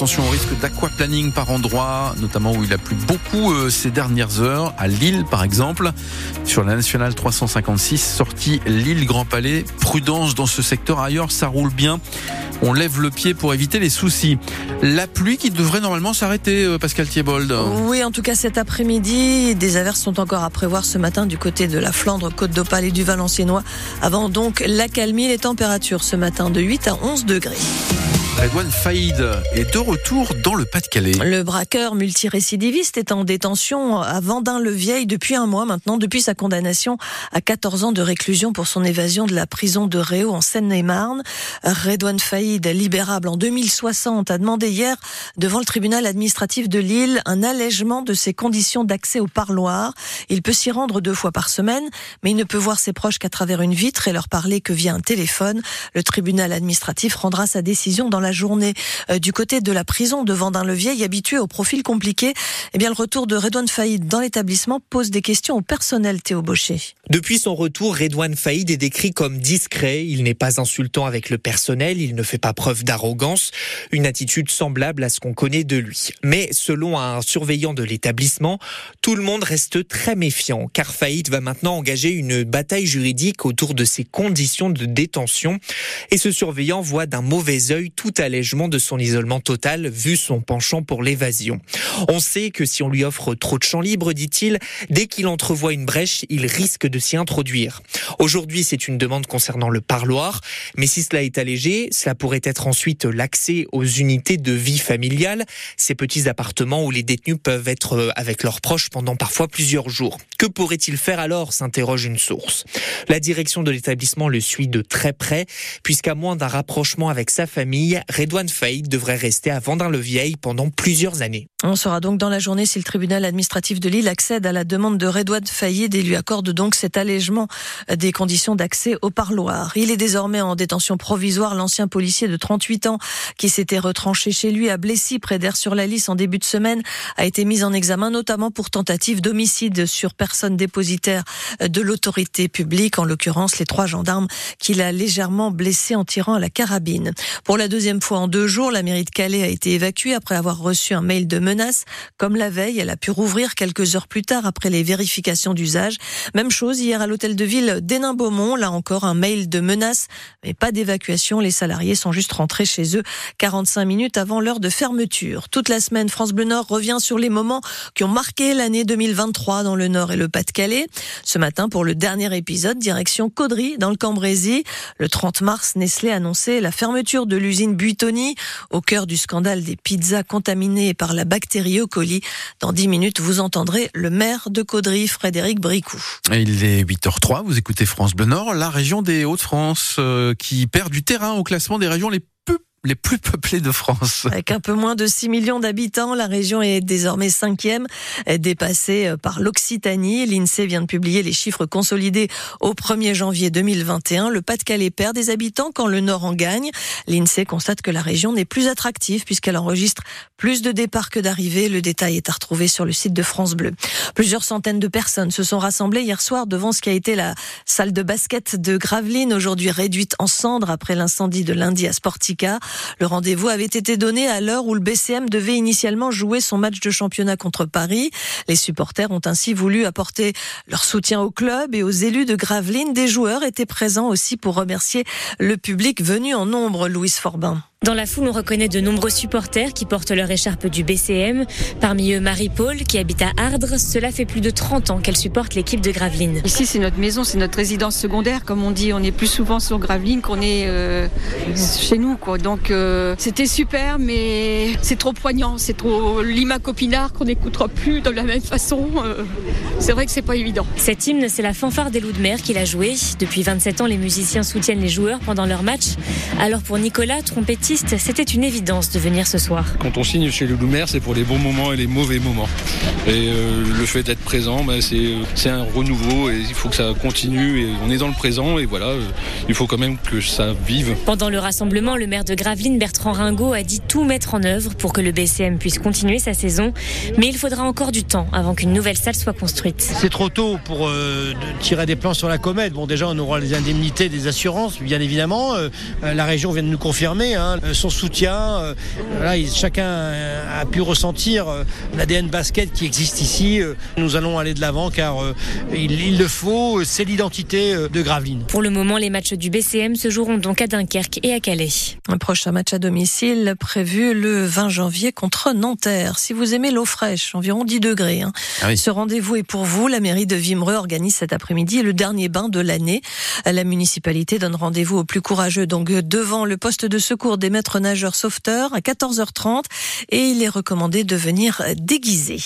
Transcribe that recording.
attention au risque d'aquaplaning par endroit, notamment où il a plu beaucoup euh, ces dernières heures, à Lille par exemple. Sur la nationale 356, sortie Lille-Grand Palais. Prudence dans ce secteur. Ailleurs, ça roule bien on lève le pied pour éviter les soucis. La pluie qui devrait normalement s'arrêter, euh, Pascal Thiebold. Oui, en tout cas cet après-midi, des averses sont encore à prévoir ce matin du côté de la Flandre, Côte d'Opale et du Valenciennois. Avant donc l'accalmie, les températures ce matin de 8 à 11 degrés. Redouane Faïd est de retour dans le Pas-de-Calais. Le braqueur multirécidiviste est en détention à Vendin-le-Vieil depuis un mois maintenant, depuis sa condamnation à 14 ans de réclusion pour son évasion de la prison de Réau en Seine-et-Marne. Redouane Faïd, libérable en 2060, a demandé hier devant le tribunal administratif de Lille un allègement de ses conditions d'accès au parloir. Il peut s'y rendre deux fois par semaine, mais il ne peut voir ses proches qu'à travers une vitre et leur parler que via un téléphone. Le tribunal administratif rendra sa décision dans la journée euh, du côté de la prison de Vendin-le-Vieil, habitué au profil compliqué. Eh bien, le retour de Redouane Faïd dans l'établissement pose des questions au personnel Théo Baucher. Depuis son retour, Redouane Faïd est décrit comme discret. Il n'est pas insultant avec le personnel. Il ne fait pas preuve d'arrogance. Une attitude semblable à ce qu'on connaît de lui. Mais selon un surveillant de l'établissement, tout le monde reste très méfiant car Faïd va maintenant engager une bataille juridique autour de ses conditions de détention. Et ce surveillant voit d'un mauvais œil tout allègement de son isolement total vu son penchant pour l'évasion. On sait que si on lui offre trop de champ libre, dit-il, dès qu'il entrevoit une brèche, il risque de s'y introduire. Aujourd'hui, c'est une demande concernant le parloir, mais si cela est allégé, cela pourrait être ensuite l'accès aux unités de vie familiale, ces petits appartements où les détenus peuvent être euh, avec leurs proches pendant parfois plusieurs jours. Que pourrait-il faire alors s'interroge une source. La direction de l'établissement le suit de très près, puisqu'à moins d'un rapprochement avec sa famille, Redouane Faïd devrait rester à Vendin-le-Vieil pendant plusieurs années. On sera donc dans la journée si le tribunal administratif de Lille accède à la demande de Redouane Faïd et lui accorde donc cet allègement des conditions d'accès au parloir. Il est désormais en détention provisoire. L'ancien policier de 38 ans qui s'était retranché chez lui à Blessy près d'Air-sur-la-Lys en début de semaine a été mis en examen notamment pour tentative d'homicide sur personne dépositaire de l'autorité publique, en l'occurrence les trois gendarmes qu'il a légèrement blessé en tirant à la carabine. Pour la deuxième fois en deux jours, la mairie de Calais a été évacuée après avoir reçu un mail de menace. Comme la veille, elle a pu rouvrir quelques heures plus tard après les vérifications d'usage. Même chose hier à l'hôtel de ville d'Hénin-Beaumont. Là encore, un mail de menace, mais pas d'évacuation. Les salariés sont juste rentrés chez eux 45 minutes avant l'heure de fermeture. Toute la semaine, France Bleu Nord revient sur les moments qui ont marqué l'année 2023 dans le Nord et le Pas-de-Calais. Ce matin, pour le dernier épisode, direction Caudry dans le Cambrésis. Le 30 mars, Nestlé annonçait la fermeture de l'usine Buitoni, au cœur du scandale des pizzas contaminées par la bactérie E. coli. Dans 10 minutes, vous entendrez le maire de Caudry, Frédéric Bricou. Il est 8h03, vous écoutez France Bleu Nord, la région des Hauts-de-France euh, qui perd du terrain au classement des régions les les plus peuplées de France. Avec un peu moins de 6 millions d'habitants, la région est désormais cinquième, dépassée euh, par l'Occitanie. L'INSEE vient de publier les chiffres consolidés au 1er janvier 2021. Le Pas-de-Calais perd des habitants quand le Nord en gagne. L'INSEE constate que la région n'est plus attractive puisqu'elle enregistre plus de départs que d'arrivées. Le détail est à retrouver sur le site de France Bleu. Plusieurs centaines de personnes se sont rassemblées hier soir devant ce qui a été la salle de basket de Gravelines, aujourd'hui réduite en cendres après l'incendie de lundi à Sportica. Le rendez-vous avait été donné à l'heure où le BCM devait initialement jouer son match de championnat contre Paris. Les supporters ont ainsi voulu apporter leur soutien au club et aux élus de Gravelines. Des joueurs étaient présents aussi pour remercier le public venu en nombre, Louise Forbin. Dans la foule, on reconnaît de nombreux supporters qui portent leur écharpe du BCM. Parmi eux, Marie-Paul, qui habite à Ardres. Cela fait plus de 30 ans qu'elle supporte l'équipe de Gravelines. Ici, c'est notre maison, c'est notre résidence secondaire. Comme on dit, on est plus souvent sur Gravelines qu'on est euh, chez nous. Quoi. Donc, euh, c'était super, mais c'est trop poignant. C'est trop Lima Copinard qu'on n'écoutera plus de la même façon. Euh, c'est vrai que c'est pas évident. Cet hymne, c'est la fanfare des loups de mer qui l'a joué. Depuis 27 ans, les musiciens soutiennent les joueurs pendant leur match. Alors pour Nicolas, trompettiste, c'était une évidence de venir ce soir. Quand on signe chez le Loumer, c'est pour les bons moments et les mauvais moments. Et euh, le fait d'être présent, bah, c'est un renouveau et il faut que ça continue. Et on est dans le présent et voilà, euh, il faut quand même que ça vive. Pendant le rassemblement, le maire de Gravelines, Bertrand Ringot, a dit tout mettre en œuvre pour que le BCM puisse continuer sa saison. Mais il faudra encore du temps avant qu'une nouvelle salle soit construite. C'est trop tôt pour euh, tirer des plans sur la comète. Bon, déjà, on aura les indemnités des assurances, bien évidemment. la région vient de nous confirmer. Hein, son soutien. Voilà, chacun a pu ressentir l'ADN basket qui existe ici. Nous allons aller de l'avant car il, le faut, c'est l'identité de Gravelines. Pour le moment, les matchs du BCM se joueront donc à Dunkerque et à Calais. Un prochain match à domicile prévu le 20 janvier contre Nanterre. Si vous aimez l'eau fraîche, environ 10 degrés. Hein. Ah Ce rendez-vous est pour vous. La mairie de Vimereux organise cet après-midi le dernier bain de l'année. La municipalité donne rendez-vous aux plus courageux, donc devant le poste de secours des maîtres nageurs à 14h30 et il est recommandé de venir déguisé.